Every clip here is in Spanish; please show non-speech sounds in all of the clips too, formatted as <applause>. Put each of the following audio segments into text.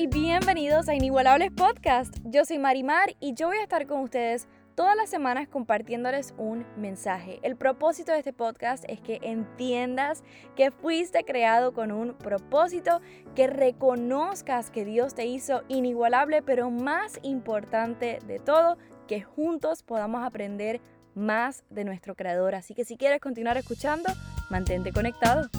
y bienvenidos a Inigualables Podcast. Yo soy Marimar y yo voy a estar con ustedes todas las semanas compartiéndoles un mensaje. El propósito de este podcast es que entiendas que fuiste creado con un propósito, que reconozcas que Dios te hizo inigualable, pero más importante de todo, que juntos podamos aprender más de nuestro creador. Así que si quieres continuar escuchando, mantente conectado.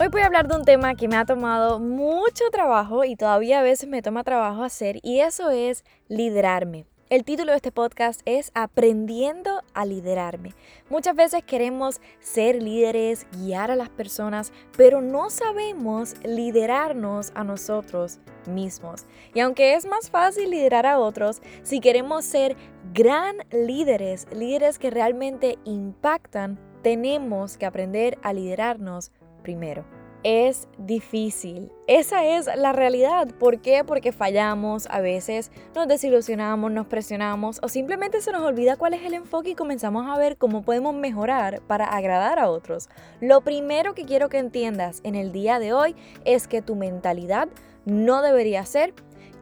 Hoy voy a hablar de un tema que me ha tomado mucho trabajo y todavía a veces me toma trabajo hacer y eso es liderarme. El título de este podcast es Aprendiendo a liderarme. Muchas veces queremos ser líderes, guiar a las personas, pero no sabemos liderarnos a nosotros mismos. Y aunque es más fácil liderar a otros, si queremos ser gran líderes, líderes que realmente impactan, tenemos que aprender a liderarnos primero. Es difícil. Esa es la realidad. ¿Por qué? Porque fallamos, a veces nos desilusionamos, nos presionamos o simplemente se nos olvida cuál es el enfoque y comenzamos a ver cómo podemos mejorar para agradar a otros. Lo primero que quiero que entiendas en el día de hoy es que tu mentalidad no debería ser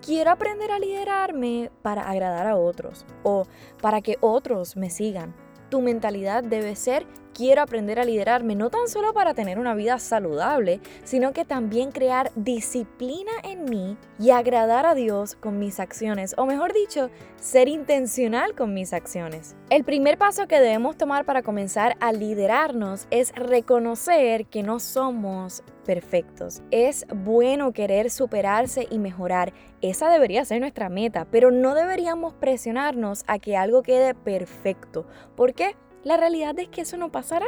quiero aprender a liderarme para agradar a otros o para que otros me sigan. Tu mentalidad debe ser quiero aprender a liderarme, no tan solo para tener una vida saludable, sino que también crear disciplina en mí y agradar a Dios con mis acciones, o mejor dicho, ser intencional con mis acciones. El primer paso que debemos tomar para comenzar a liderarnos es reconocer que no somos perfectos. Es bueno querer superarse y mejorar. Esa debería ser nuestra meta, pero no deberíamos presionarnos a que algo quede perfecto. ¿Por qué? La realidad es que eso no pasará.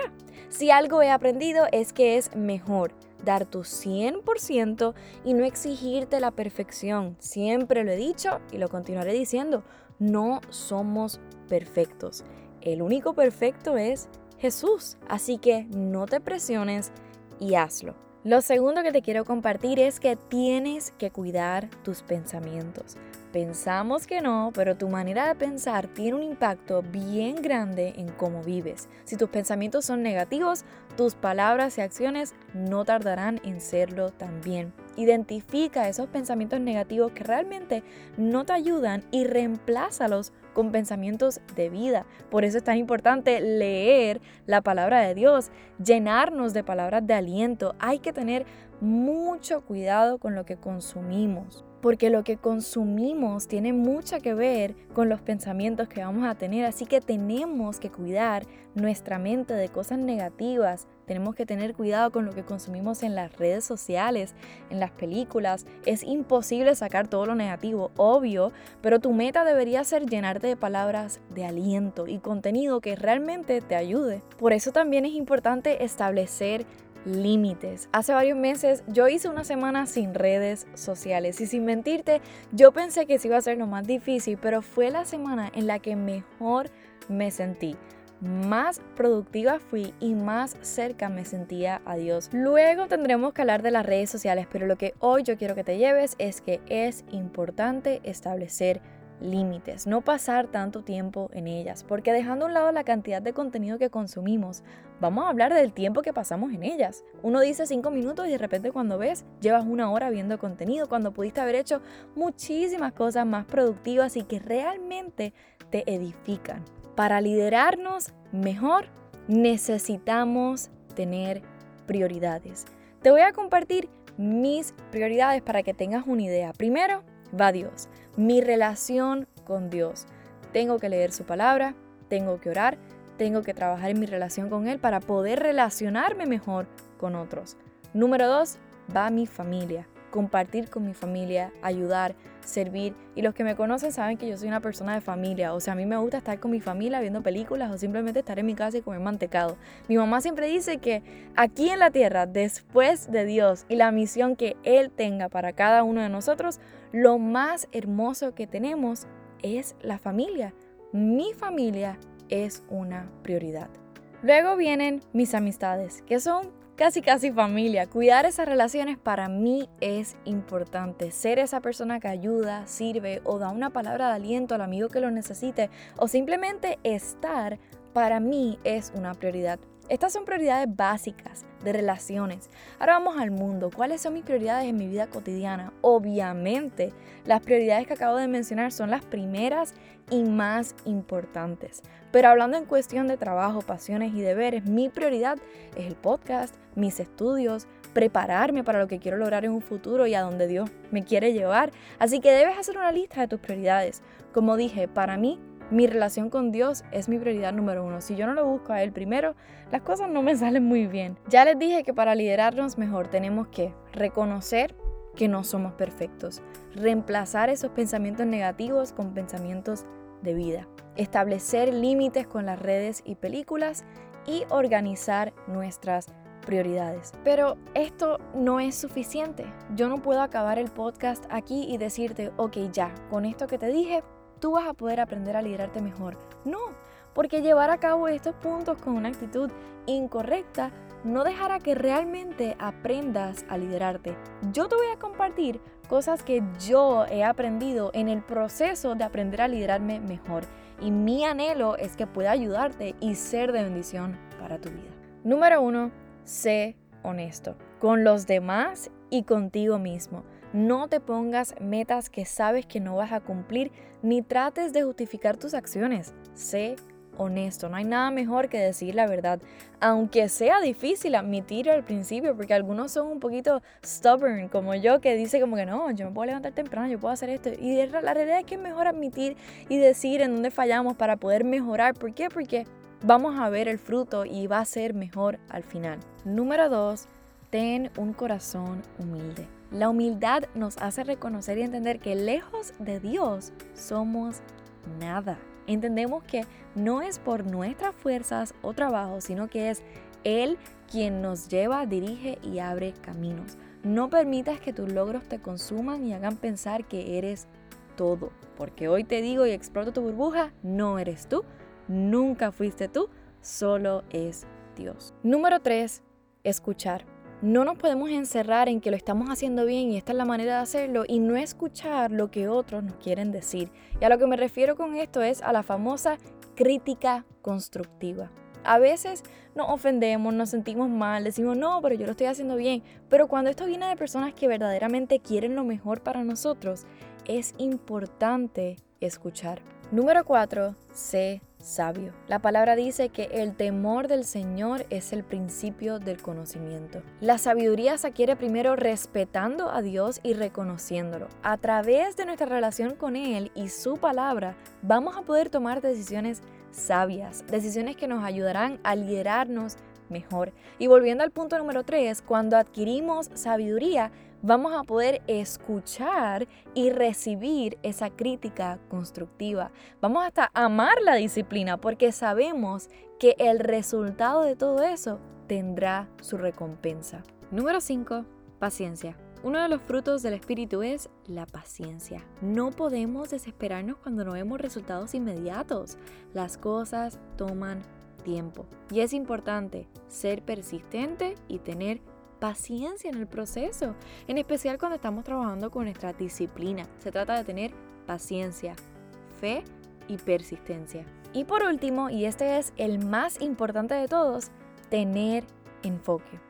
Si algo he aprendido es que es mejor dar tu 100% y no exigirte la perfección. Siempre lo he dicho y lo continuaré diciendo, no somos perfectos. El único perfecto es Jesús, así que no te presiones y hazlo. Lo segundo que te quiero compartir es que tienes que cuidar tus pensamientos. Pensamos que no, pero tu manera de pensar tiene un impacto bien grande en cómo vives. Si tus pensamientos son negativos, tus palabras y acciones no tardarán en serlo también. Identifica esos pensamientos negativos que realmente no te ayudan y reemplázalos con pensamientos de vida. Por eso es tan importante leer la palabra de Dios, llenarnos de palabras de aliento. Hay que tener mucho cuidado con lo que consumimos porque lo que consumimos tiene mucho que ver con los pensamientos que vamos a tener, así que tenemos que cuidar nuestra mente de cosas negativas, tenemos que tener cuidado con lo que consumimos en las redes sociales, en las películas. Es imposible sacar todo lo negativo, obvio, pero tu meta debería ser llenarte de palabras de aliento y contenido que realmente te ayude. Por eso también es importante establecer límites. Hace varios meses yo hice una semana sin redes sociales y sin mentirte, yo pensé que se iba a ser lo más difícil, pero fue la semana en la que mejor me sentí más productiva fui y más cerca me sentía a Dios. Luego tendremos que hablar de las redes sociales, pero lo que hoy yo quiero que te lleves es que es importante establecer límites, no pasar tanto tiempo en ellas, porque dejando a un lado la cantidad de contenido que consumimos, vamos a hablar del tiempo que pasamos en ellas. Uno dice cinco minutos y de repente cuando ves, llevas una hora viendo contenido, cuando pudiste haber hecho muchísimas cosas más productivas y que realmente te edifican. Para liderarnos mejor, necesitamos tener prioridades. Te voy a compartir mis prioridades para que tengas una idea. Primero, va Dios mi relación con Dios. Tengo que leer su palabra, tengo que orar, tengo que trabajar en mi relación con Él para poder relacionarme mejor con otros. Número dos, va mi familia. Compartir con mi familia, ayudar, servir. Y los que me conocen saben que yo soy una persona de familia. O sea, a mí me gusta estar con mi familia viendo películas o simplemente estar en mi casa y comer mantecado. Mi mamá siempre dice que aquí en la tierra, después de Dios y la misión que Él tenga para cada uno de nosotros, lo más hermoso que tenemos es la familia. Mi familia es una prioridad. Luego vienen mis amistades, que son casi casi familia. Cuidar esas relaciones para mí es importante. Ser esa persona que ayuda, sirve o da una palabra de aliento al amigo que lo necesite o simplemente estar para mí es una prioridad. Estas son prioridades básicas de relaciones. Ahora vamos al mundo. ¿Cuáles son mis prioridades en mi vida cotidiana? Obviamente, las prioridades que acabo de mencionar son las primeras y más importantes. Pero hablando en cuestión de trabajo, pasiones y deberes, mi prioridad es el podcast, mis estudios, prepararme para lo que quiero lograr en un futuro y a donde Dios me quiere llevar. Así que debes hacer una lista de tus prioridades. Como dije, para mí mi relación con Dios es mi prioridad número uno. Si yo no lo busco a Él primero, las cosas no me <laughs> salen muy bien. Ya les dije que para liderarnos mejor tenemos que reconocer que no somos perfectos, reemplazar esos pensamientos negativos con pensamientos de vida, establecer límites con las redes y películas y organizar nuestras prioridades. Pero esto no es suficiente. Yo no puedo acabar el podcast aquí y decirte, ok, ya, con esto que te dije, tú vas a poder aprender a liderarte mejor. No, porque llevar a cabo estos puntos con una actitud incorrecta no dejará que realmente aprendas a liderarte. Yo te voy a compartir cosas que yo he aprendido en el proceso de aprender a liderarme mejor. Y mi anhelo es que pueda ayudarte y ser de bendición para tu vida. Número uno, sé honesto con los demás y contigo mismo. No te pongas metas que sabes que no vas a cumplir, ni trates de justificar tus acciones. Sé honesto, no hay nada mejor que decir la verdad, aunque sea difícil admitir al principio, porque algunos son un poquito stubborn, como yo, que dice como que no, yo me puedo levantar temprano, yo puedo hacer esto, y la realidad es que es mejor admitir y decir en dónde fallamos para poder mejorar. ¿Por qué? Porque vamos a ver el fruto y va a ser mejor al final. Número dos, ten un corazón humilde. La humildad nos hace reconocer y entender que lejos de Dios somos nada. Entendemos que no es por nuestras fuerzas o trabajo, sino que es Él quien nos lleva, dirige y abre caminos. No permitas que tus logros te consuman y hagan pensar que eres todo. Porque hoy te digo y exploto tu burbuja, no eres tú, nunca fuiste tú, solo es Dios. Número 3. Escuchar. No nos podemos encerrar en que lo estamos haciendo bien y esta es la manera de hacerlo y no escuchar lo que otros nos quieren decir. Y a lo que me refiero con esto es a la famosa crítica constructiva. A veces nos ofendemos, nos sentimos mal, decimos, no, pero yo lo estoy haciendo bien. Pero cuando esto viene de personas que verdaderamente quieren lo mejor para nosotros, es importante escuchar. Número 4. Sé sabio. La palabra dice que el temor del Señor es el principio del conocimiento. La sabiduría se adquiere primero respetando a Dios y reconociéndolo. A través de nuestra relación con Él y su palabra, vamos a poder tomar decisiones sabias, decisiones que nos ayudarán a liderarnos mejor. Y volviendo al punto número 3, cuando adquirimos sabiduría, vamos a poder escuchar y recibir esa crítica constructiva. Vamos hasta amar la disciplina porque sabemos que el resultado de todo eso tendrá su recompensa. Número 5. Paciencia. Uno de los frutos del Espíritu es la paciencia. No podemos desesperarnos cuando no vemos resultados inmediatos. Las cosas toman tiempo. Y es importante ser persistente y tener paciencia en el proceso, en especial cuando estamos trabajando con nuestra disciplina. Se trata de tener paciencia, fe y persistencia. Y por último, y este es el más importante de todos, tener enfoque.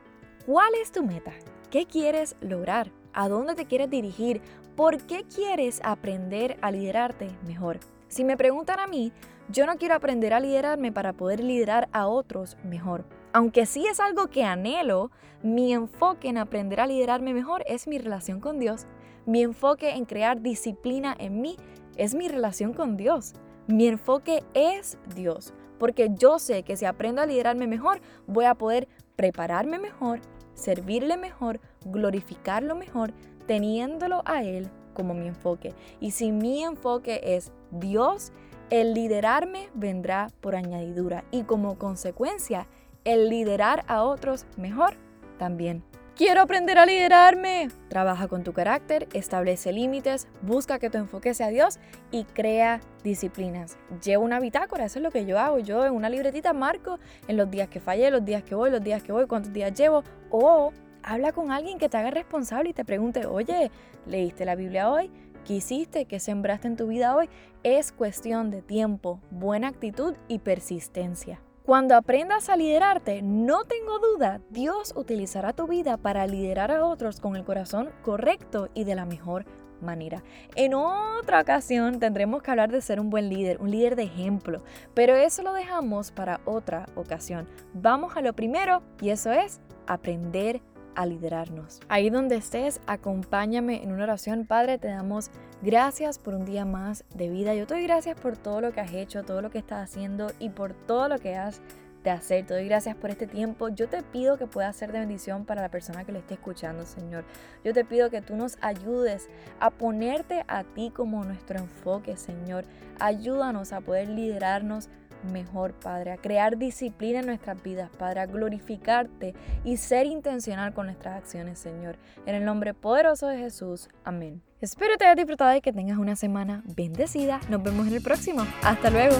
¿Cuál es tu meta? ¿Qué quieres lograr? ¿A dónde te quieres dirigir? ¿Por qué quieres aprender a liderarte mejor? Si me preguntan a mí, yo no quiero aprender a liderarme para poder liderar a otros mejor. Aunque sí es algo que anhelo, mi enfoque en aprender a liderarme mejor es mi relación con Dios. Mi enfoque en crear disciplina en mí es mi relación con Dios. Mi enfoque es Dios, porque yo sé que si aprendo a liderarme mejor, voy a poder prepararme mejor, servirle mejor, glorificarlo mejor, teniéndolo a Él como mi enfoque. Y si mi enfoque es Dios, el liderarme vendrá por añadidura y como consecuencia el liderar a otros mejor también. Quiero aprender a liderarme. Trabaja con tu carácter, establece límites, busca que tu enfoque sea Dios y crea disciplinas. Lleva una bitácora, eso es lo que yo hago. Yo en una libretita marco en los días que fallé, los días que voy, los días que voy, cuántos días llevo. O habla con alguien que te haga responsable y te pregunte, oye, ¿leíste la Biblia hoy? Que hiciste, que sembraste en tu vida hoy. Es cuestión de tiempo, buena actitud y persistencia. Cuando aprendas a liderarte, no tengo duda, Dios utilizará tu vida para liderar a otros con el corazón correcto y de la mejor manera. En otra ocasión tendremos que hablar de ser un buen líder, un líder de ejemplo, pero eso lo dejamos para otra ocasión. Vamos a lo primero y eso es aprender a liderarnos. Ahí donde estés, acompáñame en una oración. Padre, te damos gracias por un día más de vida. Yo te doy gracias por todo lo que has hecho, todo lo que estás haciendo y por todo lo que has de hacer. Te doy gracias por este tiempo. Yo te pido que pueda ser de bendición para la persona que lo esté escuchando, Señor. Yo te pido que tú nos ayudes a ponerte a ti como nuestro enfoque, Señor. Ayúdanos a poder liderarnos mejor, Padre, a crear disciplina en nuestras vidas, Padre, a glorificarte y ser intencional con nuestras acciones, Señor. En el nombre poderoso de Jesús. Amén. Espero te hayas disfrutado y que tengas una semana bendecida. Nos vemos en el próximo. Hasta luego.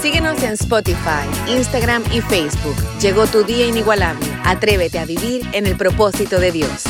Síguenos en Spotify, Instagram y Facebook. Llegó tu día inigualable. Atrévete a vivir en el propósito de Dios.